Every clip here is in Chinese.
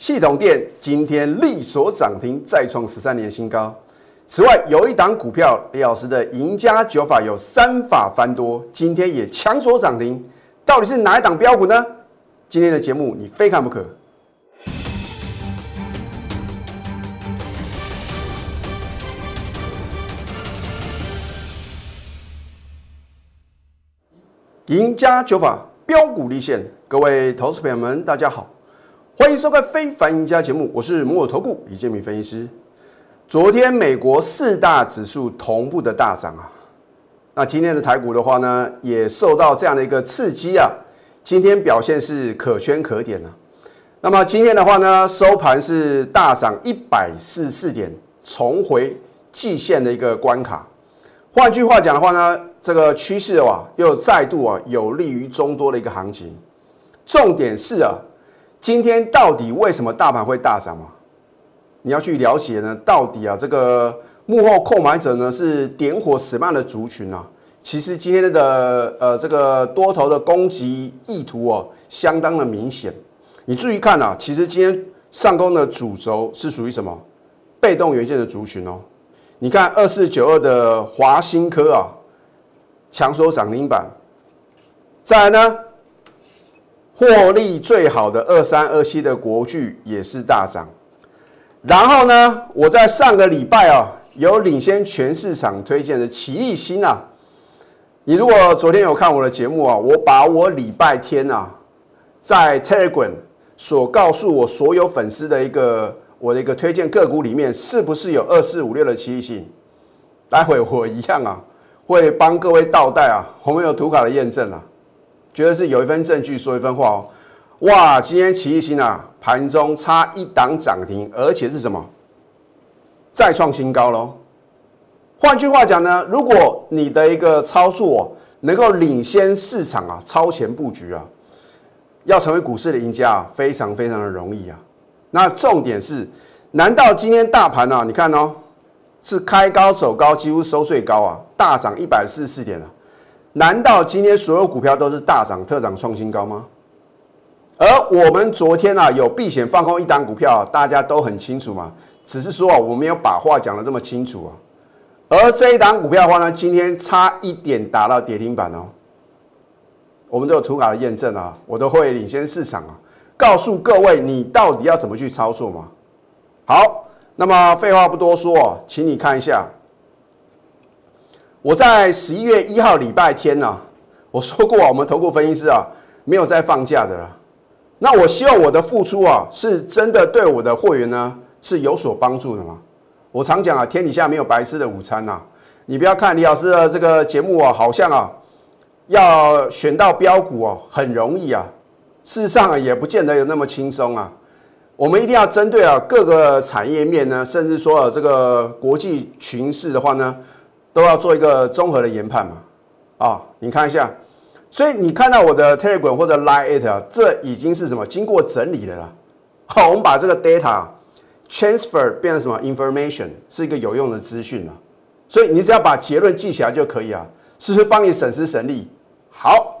系统店今天力所涨停，再创十三年新高。此外，有一档股票，李老师的赢家九法有三法翻多，今天也强所涨停。到底是哪一档标股呢？今天的节目你非看不可。赢家九法标股立现，各位投资朋友们，大家好，欢迎收看《非凡赢家》节目，我是摩尔投顾李建明分析师。昨天美国四大指数同步的大涨啊，那今天的台股的话呢，也受到这样的一个刺激啊，今天表现是可圈可点啊。那么今天的话呢，收盘是大涨一百四十四点，重回季线的一个关卡。换句话讲的话呢，这个趋势啊，又再度啊有利于中多的一个行情。重点是啊，今天到底为什么大盘会大涨嘛？你要去了解呢，到底啊这个幕后购买者呢是点火什么样的族群啊？其实今天的呃这个多头的攻击意图哦，相当的明显。你注意看啊，其实今天上攻的主轴是属于什么？被动元件的族群哦。你看二四九二的华新科啊，强收涨停板。再来呢，获利最好的二三二七的国巨也是大涨。然后呢，我在上个礼拜啊，有领先全市场推荐的奇力新啊。你如果昨天有看我的节目啊，我把我礼拜天啊，在 Telegram 所告诉我所有粉丝的一个。我的一个推荐个股里面是不是有二四五六的奇异性？待会我一样啊，会帮各位倒带啊，我们有图卡的验证啊，觉得是有一份证据说一分话哦。哇，今天奇异星啊，盘中差一档涨停，而且是什么？再创新高喽。换句话讲呢，如果你的一个操作能够领先市场啊，超前布局啊，要成为股市的赢家啊，非常非常的容易啊。那重点是，难道今天大盘呢？你看哦，是开高走高，几乎收最高啊，大涨一百四十四点啊。难道今天所有股票都是大涨特涨创新高吗？而我们昨天啊有避险放空一档股票，大家都很清楚嘛。只是说啊，我没有把话讲的这么清楚啊。而这一档股票的话呢，今天差一点打到跌停板哦。我们都有图卡的验证啊，我都会领先市场啊。告诉各位，你到底要怎么去操作嘛？好，那么废话不多说，请你看一下，我在十一月一号礼拜天呢，我说过啊我们投顾分析师啊，没有在放假的了。那我希望我的付出啊，是真的对我的会员呢是有所帮助的吗？我常讲啊，天底下没有白吃的午餐呐。你不要看李老师的这个节目啊，好像啊，要选到标股哦，很容易啊。事实上啊也不见得有那么轻松啊。我们一定要针对啊各个产业面呢，甚至说啊这个国际群势的话呢，都要做一个综合的研判嘛。啊，你看一下，所以你看到我的 Telegram 或者 Line It 啊，这已经是什么经过整理的了。好，我们把这个 data transfer 变成什么 information，是一个有用的资讯了。所以你只要把结论记起来就可以啊，是不是帮你省时省力？好。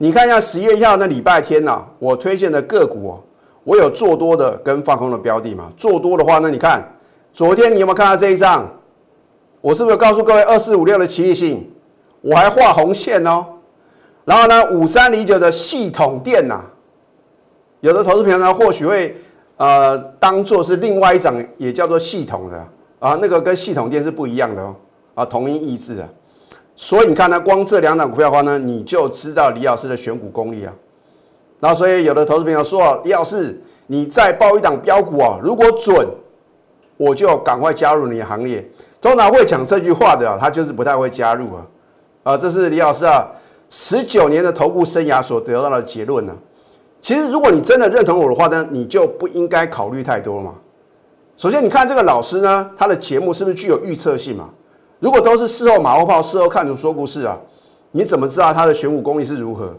你看一下十月一号那礼拜天呐，我推荐的个股哦，我有做多的跟放空的标的嘛。做多的话，那你看昨天你有没有看到这一张？我是不是告诉各位二四五六的奇异性？我还画红线哦。然后呢，五三零九的系统店呐，有的投资朋友呢或许会呃当做是另外一张，也叫做系统的啊，那个跟系统店是不一样的哦，啊，同音异字啊。所以你看呢，光这两档股票的话呢，你就知道李老师的选股功力啊。那所以有的投资朋友说，李老师，你再报一档标股啊，如果准，我就赶快加入你的行列。通常会讲这句话的啊，他就是不太会加入啊。啊，这是李老师啊十九年的投顾生涯所得到的结论呢。其实如果你真的认同我的话呢，你就不应该考虑太多嘛。首先，你看这个老师呢，他的节目是不是具有预测性嘛？如果都是事后马后炮，事后看图说故事啊，你怎么知道他的选股功力是如何？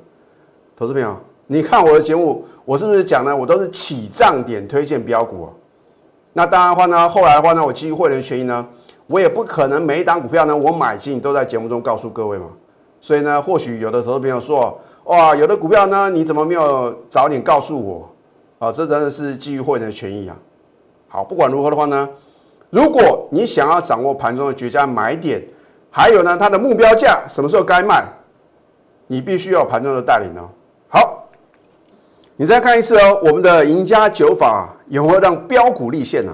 投资朋友，你看我的节目，我是不是讲呢？我都是起涨点推荐标股啊。那当然的话呢，后来的话呢，我基于会员权益呢，我也不可能每一档股票呢，我买进都在节目中告诉各位嘛。所以呢，或许有的投资朋友说，哇，有的股票呢，你怎么没有早点告诉我？啊，这真的是基于会员的权益啊。好，不管如何的话呢，如果你想要掌握盘中的绝佳买点，还有呢它的目标价什么时候该卖，你必须要盘中的带领哦。好，你再看一次哦，我们的赢家九法有没有让标股立现呢？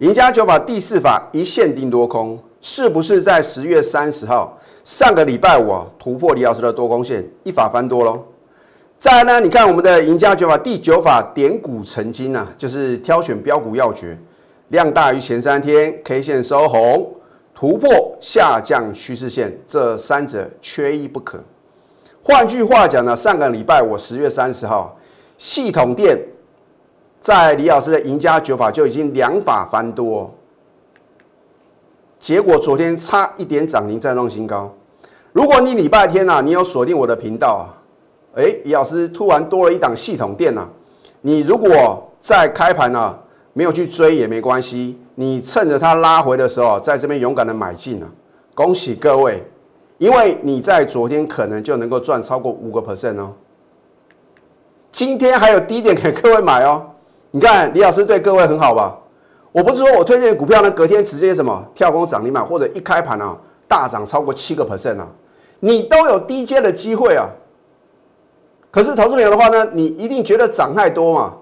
赢家九法第四法一线定多空，是不是在十月三十号上个礼拜五啊突破李老师的多空线，一法翻多喽？再来呢？你看我们的赢家九法第九法点股成金啊，就是挑选标股要诀，量大于前三天，K 线收红，突破下降趋势线，这三者缺一不可。换句话讲呢，上个礼拜我十月三十号，系统店在李老师的赢家九法就已经两法翻多，结果昨天差一点涨停再创新高。如果你礼拜天啊，你有锁定我的频道啊。哎，李老师突然多了一档系统店呐！你如果在开盘呢没有去追也没关系，你趁着它拉回的时候，在这边勇敢的买进啊！恭喜各位，因为你在昨天可能就能够赚超过五个 percent 哦。今天还有低点给各位买哦。你看李老师对各位很好吧？我不是说我推荐股票呢，隔天直接什么跳空涨停板，或者一开盘啊大涨超过七个 percent 啊，你都有低阶的机会啊。可是投资友的话呢，你一定觉得涨太多嘛？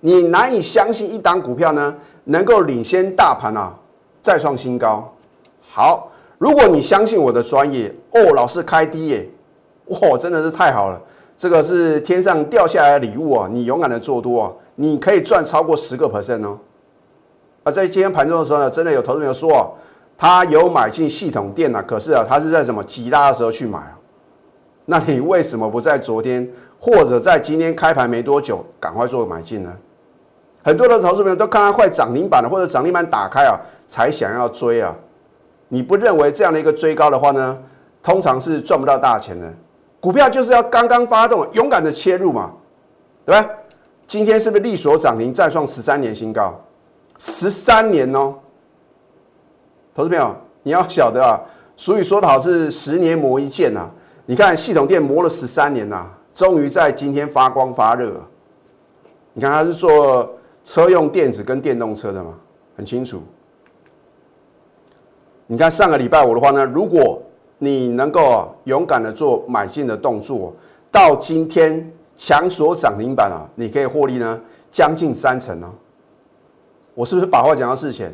你难以相信一档股票呢能够领先大盘啊，再创新高。好，如果你相信我的专业哦，老师开低耶，哇，真的是太好了！这个是天上掉下来的礼物啊！你勇敢的做多啊，你可以赚超过十个 percent 哦。啊，在今天盘中的时候呢，真的有投资友说啊，他有买进系统店啊，可是啊，他是在什么急拉的时候去买啊？那你为什么不在昨天？或者在今天开盘没多久，赶快做买进呢？很多的投资朋友都看到快涨停板了，或者涨停板打开啊，才想要追啊。你不认为这样的一个追高的话呢，通常是赚不到大钱的。股票就是要刚刚发动，勇敢的切入嘛，对吧？今天是不是力所涨停，再创十三年新高？十三年哦，投资朋友你要晓得啊，俗语说的好是十年磨一剑呐。你看系统店磨了十三年呐。终于在今天发光发热。你看，它是做车用电子跟电动车的嘛，很清楚。你看上个礼拜五的话呢，如果你能够勇敢的做买进的动作，到今天强锁涨停板啊，你可以获利呢将近三成哦。我是不是把话讲到事前？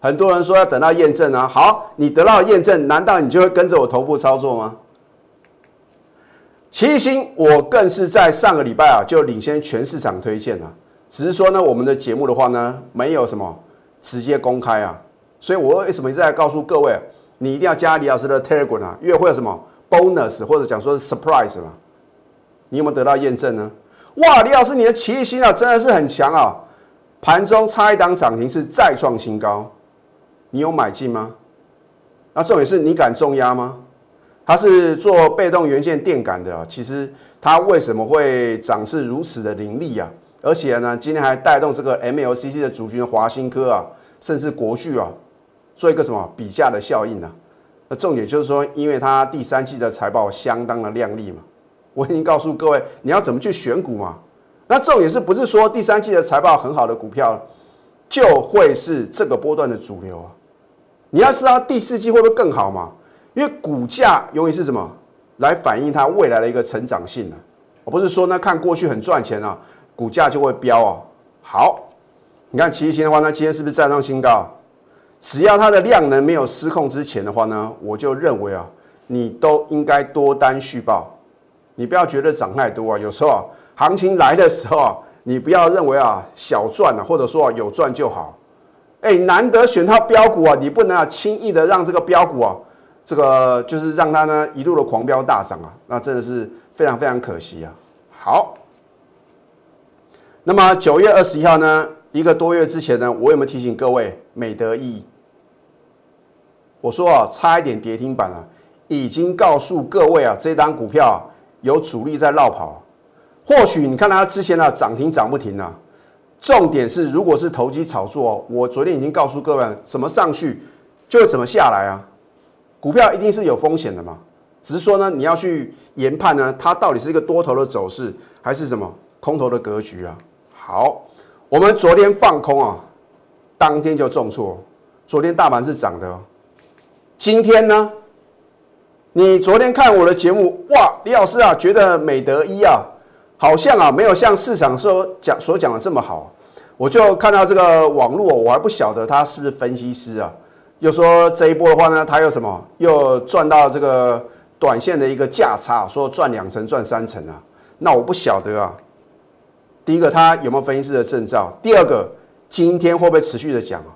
很多人说要等到验证啊，好，你得到验证，难道你就会跟着我头部操作吗？齐星，我更是在上个礼拜啊就领先全市场推荐了，只是说呢，我们的节目的话呢，没有什么直接公开啊，所以我为什么一直在告诉各位，你一定要加李老师的 Telegram 啊，因为会有什么 bonus 或者讲说是 surprise 嘛，你有没有得到验证呢？哇，李老师，你的奇力心啊真的是很强啊，盘中差一档涨停是再创新高，你有买进吗？那重点是你敢重压吗？它是做被动元件电感的啊，其实它为什么会涨势如此的凌厉啊？而且呢，今天还带动这个 MLCC 的主群华新科啊，甚至国巨啊，做一个什么比价的效应呢？那重点就是说，因为它第三季的财报相当的亮丽嘛，我已经告诉各位你要怎么去选股嘛。那重点是不是说第三季的财报很好的股票就会是这个波段的主流啊？你要知道第四季会不会更好嘛？因为股价永远是什么来反映它未来的一个成长性呢？我不是说呢，看过去很赚钱啊，股价就会飙哦。好，你看奇星的话，那今天是不是再创新高？只要它的量能没有失控之前的话呢，我就认为啊，你都应该多单续报。你不要觉得涨太多啊，有时候啊，行情来的时候啊，你不要认为啊小赚啊，或者说有赚就好。哎，难得选到标股啊，你不能啊轻易的让这个标股啊。这个就是让它呢一路的狂飙大涨啊，那真的是非常非常可惜啊。好，那么九月二十一号呢，一个多月之前呢，我有没有提醒各位美德意？我说啊，差一点跌停板啊，已经告诉各位啊，这单股票有主力在绕跑。或许你看它之前啊涨停涨不停啊，重点是如果是投机炒作，我昨天已经告诉各位，怎么上去就怎么下来啊。股票一定是有风险的嘛，只是说呢，你要去研判呢，它到底是一个多头的走势，还是什么空头的格局啊？好，我们昨天放空啊，当天就重挫。昨天大盘是涨的，今天呢？你昨天看我的节目，哇，李老师啊，觉得美德一啊，好像啊，没有像市场说讲所讲的这么好。我就看到这个网络，我还不晓得他是不是分析师啊，又说这一波的话呢，他又什么，又赚到这个短线的一个价差，说赚两成、赚三成啊，那我不晓得啊。第一个，他有没有分析师的证照？第二个，今天会不会持续的讲啊？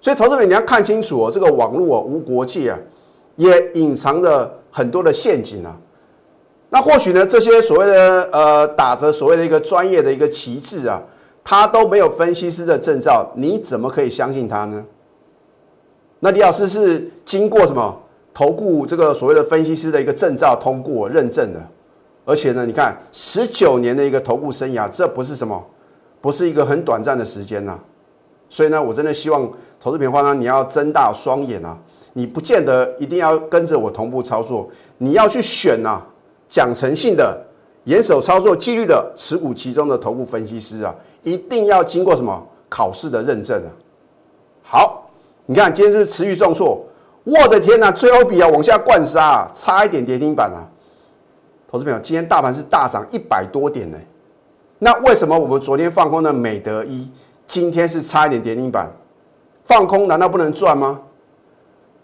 所以，投资者你要看清楚哦，这个网络啊，无国界啊。也隐藏着很多的陷阱啊！那或许呢，这些所谓的呃打着所谓的一个专业的一个旗帜啊，他都没有分析师的证照，你怎么可以相信他呢？那李老师是经过什么投顾这个所谓的分析师的一个证照通过认证的，而且呢，你看十九年的一个投顾生涯，这不是什么，不是一个很短暂的时间呐。所以呢，我真的希望投资品花呢，你要睁大双眼啊！你不见得一定要跟着我同步操作，你要去选呐，讲诚信的、严守操作纪律的持股其中的头部分析师啊，一定要经过什么考试的认证啊。好，你看今天是是持续重挫，我的天呐，最后比啊往下灌杀啊，差一点跌停板啊。投资朋友，今天大盘是大涨一百多点呢，那为什么我们昨天放空的美德一，今天是差一点跌停板？放空难道不能赚吗？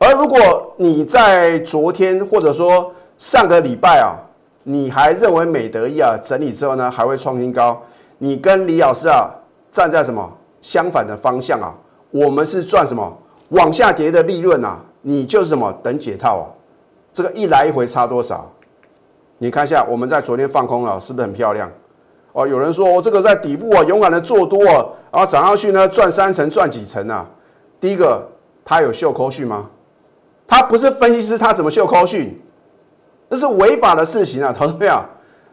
而如果你在昨天或者说上个礼拜啊，你还认为美德一啊整理之后呢还会创新高，你跟李老师啊站在什么相反的方向啊？我们是赚什么往下跌的利润啊？你就是什么等解套啊？这个一来一回差多少？你看一下，我们在昨天放空了，是不是很漂亮？哦，有人说我这个在底部啊勇敢的做多啊，然后涨上去呢赚三成赚几成啊？第一个，他有秀扣讯吗？他不是分析师，他怎么秀扣讯？那是违法的事情啊，投资朋友。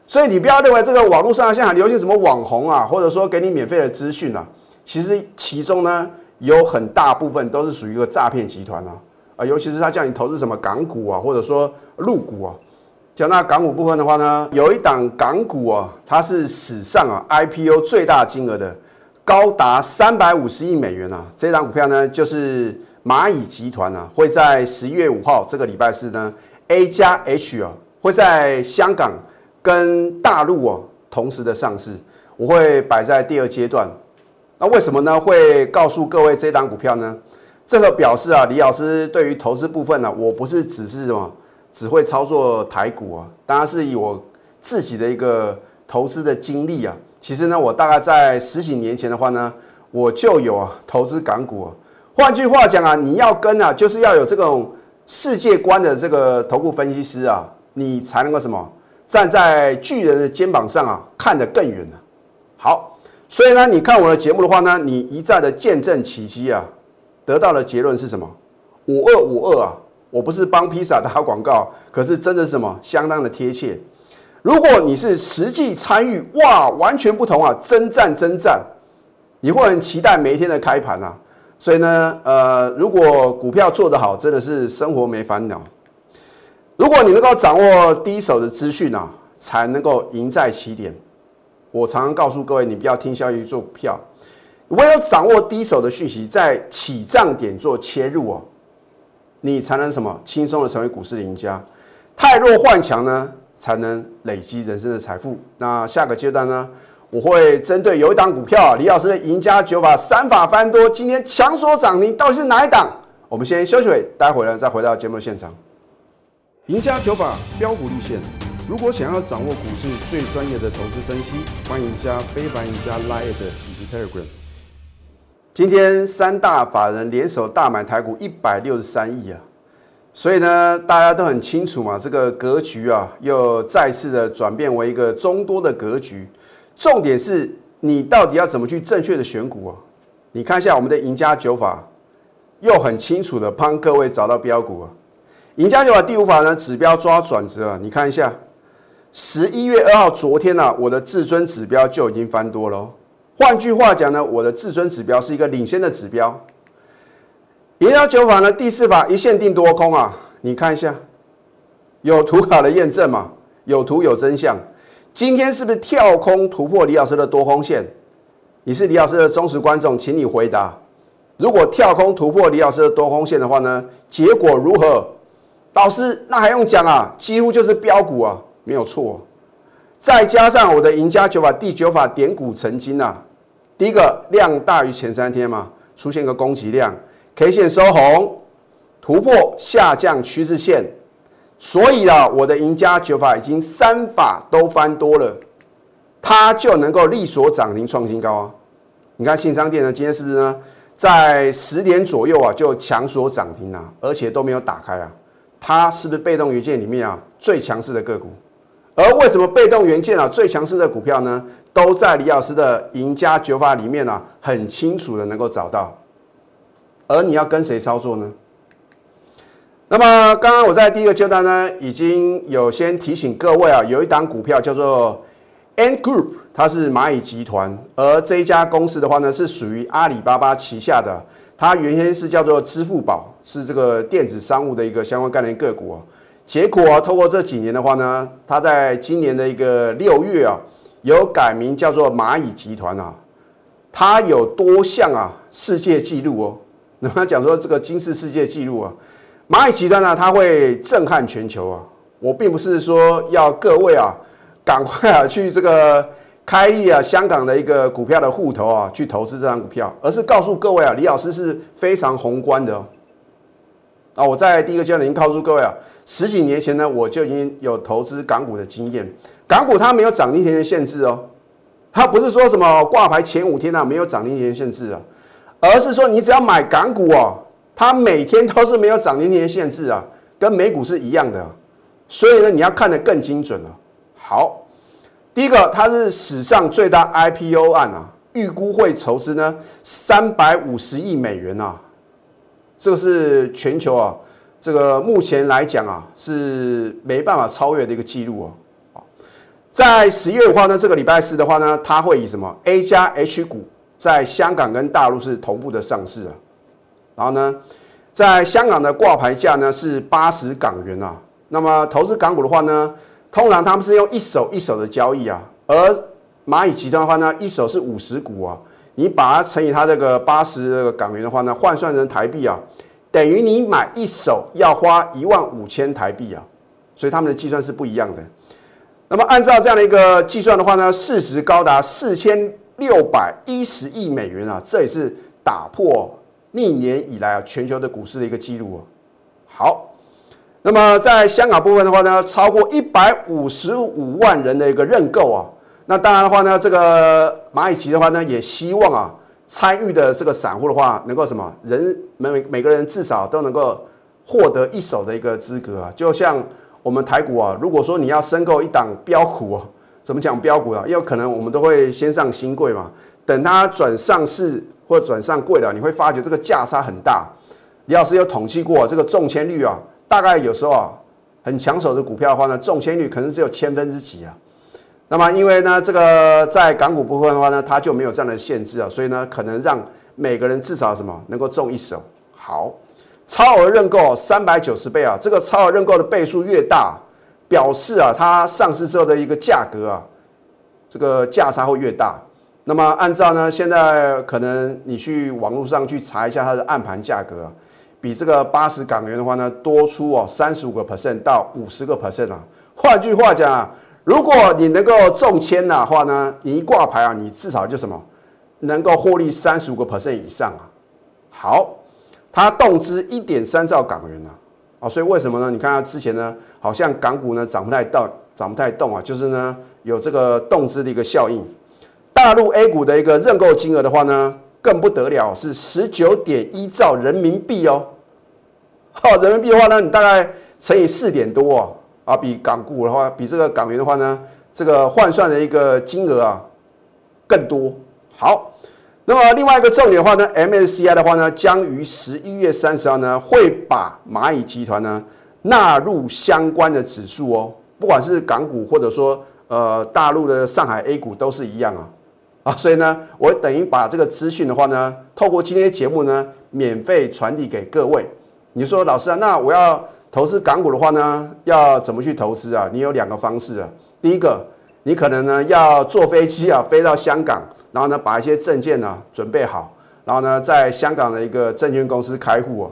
所以你不要认为这个网络上现在很流行什么网红啊，或者说给你免费的资讯啊，其实其中呢有很大部分都是属于一个诈骗集团啊啊，尤其是他叫你投资什么港股啊，或者说陆股啊。讲到港股部分的话呢，有一档港股啊，它是史上啊 IPO 最大金额的，高达三百五十亿美元啊。这档股票呢就是。蚂蚁集团呢，会在十一月五号这个礼拜四呢，A 加 H 啊，会在香港跟大陆哦同时的上市，我会摆在第二阶段。那为什么呢？会告诉各位这档股票呢？这个表示啊，李老师对于投资部分呢，我不是只是什么只会操作台股啊，当然是以我自己的一个投资的经历啊。其实呢，我大概在十几年前的话呢，我就有投资港股啊。换句话讲啊，你要跟啊，就是要有这种世界观的这个头部分析师啊，你才能够什么站在巨人的肩膀上啊，看得更远呢。好，所以呢，你看我的节目的话呢，你一再的见证奇迹啊，得到的结论是什么？五二五二啊，我不是帮披萨打广告，可是真的是什么相当的贴切。如果你是实际参与，哇，完全不同啊，征战征战，你会很期待每一天的开盘啊。所以呢，呃，如果股票做得好，真的是生活没烦恼。如果你能够掌握第一手的资讯啊，才能够赢在起点。我常常告诉各位，你不要听消息做股票，唯有掌握第一手的讯息，在起涨点做切入哦，你才能什么轻松的成为股市的赢家。太弱换强呢，才能累积人生的财富。那下个阶段呢？我会针对有一档股票，李老师的赢家九法三法翻多，今天强锁涨停，到底是哪一档？我们先休息会，待会呢再回到节目现场。赢家九法标股立线，如果想要掌握股市最专业的投资分析，欢迎加非凡、赢家 Line 以及 Telegram。今天三大法人联手大买台股一百六十三亿啊，所以呢大家都很清楚嘛，这个格局啊又再次的转变为一个中多的格局。重点是你到底要怎么去正确的选股啊？你看一下我们的赢家九法，又很清楚的帮各位找到标股啊。赢家九法第五法呢，指标抓转折啊。你看一下，十一月二号昨天呢，我的至尊指标就已经翻多了。换句话讲呢，我的至尊指标是一个领先的指标。赢家九法呢，第四法一线定多空啊。你看一下，有图卡的验证嘛？有图有真相。今天是不是跳空突破李老师的多空线？你是李老师的忠实观众，请你回答。如果跳空突破李老师的多空线的话呢，结果如何？老师，那还用讲啊？几乎就是标股啊，没有错。再加上我的赢家九法第九法点股成金啊，一个量大于前三天嘛，出现个供给量，K 线收红，突破下降趋势线，所以啊，我的赢家九法已经三法都翻多了，它就能够力所涨停创新高啊。你看信商店呢，今天是不是呢？在十点左右啊，就强锁涨停啊，而且都没有打开啊。它是不是被动元件里面啊最强势的个股？而为什么被动元件啊最强势的股票呢，都在李老师的赢家九法里面啊，很清楚的能够找到。而你要跟谁操作呢？那么刚刚我在第一个阶段呢，已经有先提醒各位啊，有一档股票叫做 N Group，它是蚂蚁集团，而这一家公司的话呢，是属于阿里巴巴旗下的。它原先是叫做支付宝，是这个电子商务的一个相关概念个股啊。结果透过这几年的话呢，它在今年的一个六月啊，有改名叫做蚂蚁集团啊。它有多项啊世界纪录哦。那么讲说这个金氏世界纪录啊，蚂蚁集团呢，它会震撼全球啊。我并不是说要各位啊，赶快啊去这个。开立啊，香港的一个股票的户头啊，去投资这张股票，而是告诉各位啊，李老师是非常宏观的哦。啊，我在第一个阶段已经告诉各位啊，十几年前呢，我就已经有投资港股的经验。港股它没有涨停的限制哦，它不是说什么挂牌前五天啊没有涨停天限制啊，而是说你只要买港股哦，它每天都是没有涨停的限制啊，跟美股是一样的。所以呢，你要看得更精准了。好。第一个，它是史上最大 IPO 案啊，预估会筹资呢三百五十亿美元啊，这个是全球啊，这个目前来讲啊是没办法超越的一个记录哦。在十月五号呢，这个礼拜四的话呢，它会以什么 A 加 H 股在香港跟大陆是同步的上市啊，然后呢，在香港的挂牌价呢是八十港元啊，那么投资港股的话呢？通常他们是用一手一手的交易啊，而蚂蚁集团的话呢，一手是五十股啊，你把它乘以它这个八十港元的话呢，换算成台币啊，等于你买一手要花一万五千台币啊，所以他们的计算是不一样的。那么按照这样的一个计算的话呢，市值高达四千六百一十亿美元啊，这也是打破历年以来啊全球的股市的一个记录啊。好。那么在香港部分的话呢，超过一百五十五万人的一个认购啊，那当然的话呢，这个蚂蚁集的话呢，也希望啊，参与的这个散户的话，能够什么人每每个人至少都能够获得一手的一个资格啊，就像我们台股啊，如果说你要申购一档标股啊，怎么讲标股啊？因为可能我们都会先上新贵嘛，等它转上市或转上柜的，你会发觉这个价差很大。李老师有统计过这个中签率啊。大概有时候啊，很抢手的股票的话呢，中签率可能只有千分之几啊。那么因为呢，这个在港股部分的话呢，它就没有这样的限制啊，所以呢，可能让每个人至少什么能够中一手。好，超额认购三百九十倍啊，这个超额认购的倍数越大，表示啊，它上市之后的一个价格啊，这个价差会越大。那么按照呢，现在可能你去网络上去查一下它的暗盘价格啊。比这个八十港元的话呢，多出哦三十五个 percent 到五十个 percent 啊。换句话讲啊，如果你能够中签的话呢，你一挂牌啊，你至少就什么能够获利三十五个 percent 以上啊。好，它动资一点三兆港元啊，啊，所以为什么呢？你看它之前呢，好像港股呢涨不太到，涨不太动啊，就是呢有这个动资的一个效应。大陆 A 股的一个认购金额的话呢，更不得了，是十九点一兆人民币哦。好，人民币的话呢，你大概乘以四点多啊，啊，比港股的话，比这个港元的话呢，这个换算的一个金额啊更多。好，那么另外一个重点的话呢，MSCI 的话呢，将于十一月三十号呢，会把蚂蚁集团呢纳入相关的指数哦，不管是港股或者说呃大陆的上海 A 股都是一样啊，啊，所以呢，我等于把这个资讯的话呢，透过今天节目呢，免费传递给各位。你说老师啊，那我要投资港股的话呢，要怎么去投资啊？你有两个方式啊。第一个，你可能呢要坐飞机啊飞到香港，然后呢把一些证件呢准备好，然后呢在香港的一个证券公司开户哦。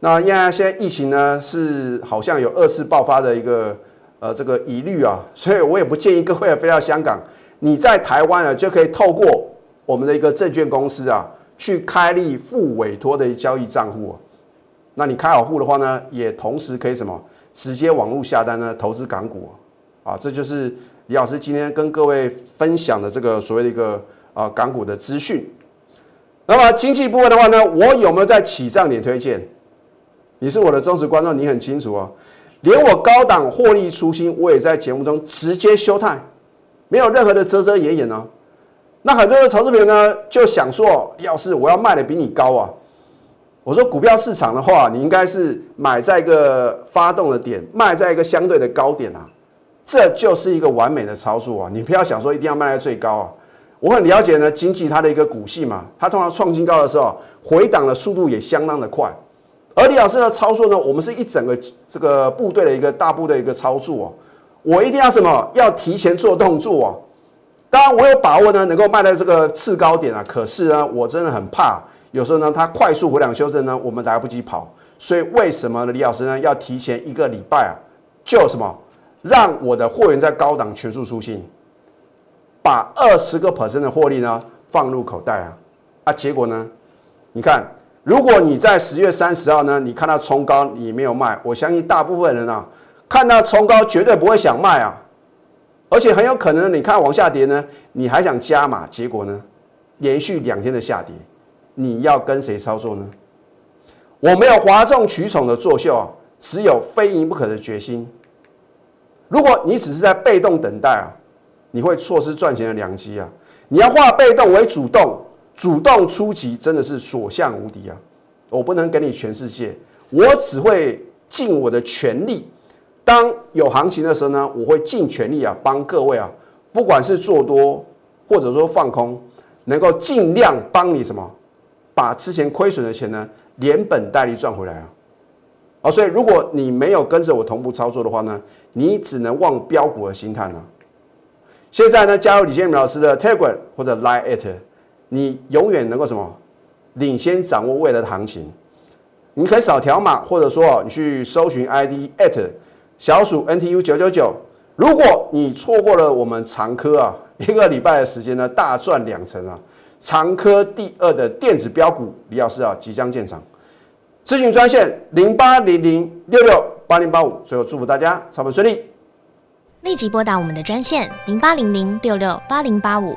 那因为现在疫情呢是好像有二次爆发的一个呃这个疑虑啊，所以我也不建议各位啊飞到香港，你在台湾啊就可以透过我们的一个证券公司啊去开立副委托的交易账户。那你开好户的话呢，也同时可以什么直接网络下单呢投资港股啊，这就是李老师今天跟各位分享的这个所谓的一个啊港股的资讯。那么经济部分的话呢，我有没有在起涨点推荐？你是我的忠实观众，你很清楚哦。连我高档获利初心，我也在节目中直接休态，没有任何的遮遮掩掩哦。那很多的投资朋友呢，就想说，要是我要卖的比你高啊，我说股票市场的话，你应该是买在一个发动的点，卖在一个相对的高点啊，这就是一个完美的操作啊。你不要想说一定要卖在最高啊。我很了解呢，经济它的一个股性嘛，它通常创新高的时候，回档的速度也相当的快。而李老师的操作呢，我们是一整个这个部队的一个大部的一个操作哦。我一定要什么？要提前做动作哦。当然，我有把握呢，能够卖在这个次高点啊。可是呢，我真的很怕，有时候呢，它快速回档修正呢，我们来不及跑。所以为什么呢？李老师呢，要提前一个礼拜啊，就什么，让我的货源在高档全数出清，把二十个 percent 的获利呢放入口袋啊。啊，结果呢，你看。如果你在十月三十号呢，你看到冲高，你没有卖，我相信大部分人啊，看到冲高绝对不会想卖啊，而且很有可能你看往下跌呢，你还想加码，结果呢，连续两天的下跌，你要跟谁操作呢？我没有哗众取宠的作秀啊，只有非赢不可的决心。如果你只是在被动等待啊，你会错失赚钱的良机啊！你要化被动为主动。主动出击真的是所向无敌啊！我不能给你全世界，我只会尽我的全力。当有行情的时候呢，我会尽全力啊，帮各位啊，不管是做多或者说放空，能够尽量帮你什么，把之前亏损的钱呢，连本带利赚回来啊！啊，所以如果你没有跟着我同步操作的话呢，你只能望标股而心叹了。现在呢，加入李建明老师的 Telegram 或者 Line at。你永远能够什么领先掌握未来的行情？你可以扫条码，或者说你去搜寻 ID at 小鼠 NTU 九九九。如果你错过了我们长科啊一个礼拜的时间呢，大赚两成啊！长科第二的电子标股李老师啊即将建厂，咨询专线零八零零六六八零八五。最后祝福大家操盘顺利，立即拨打我们的专线零八零零六六八零八五。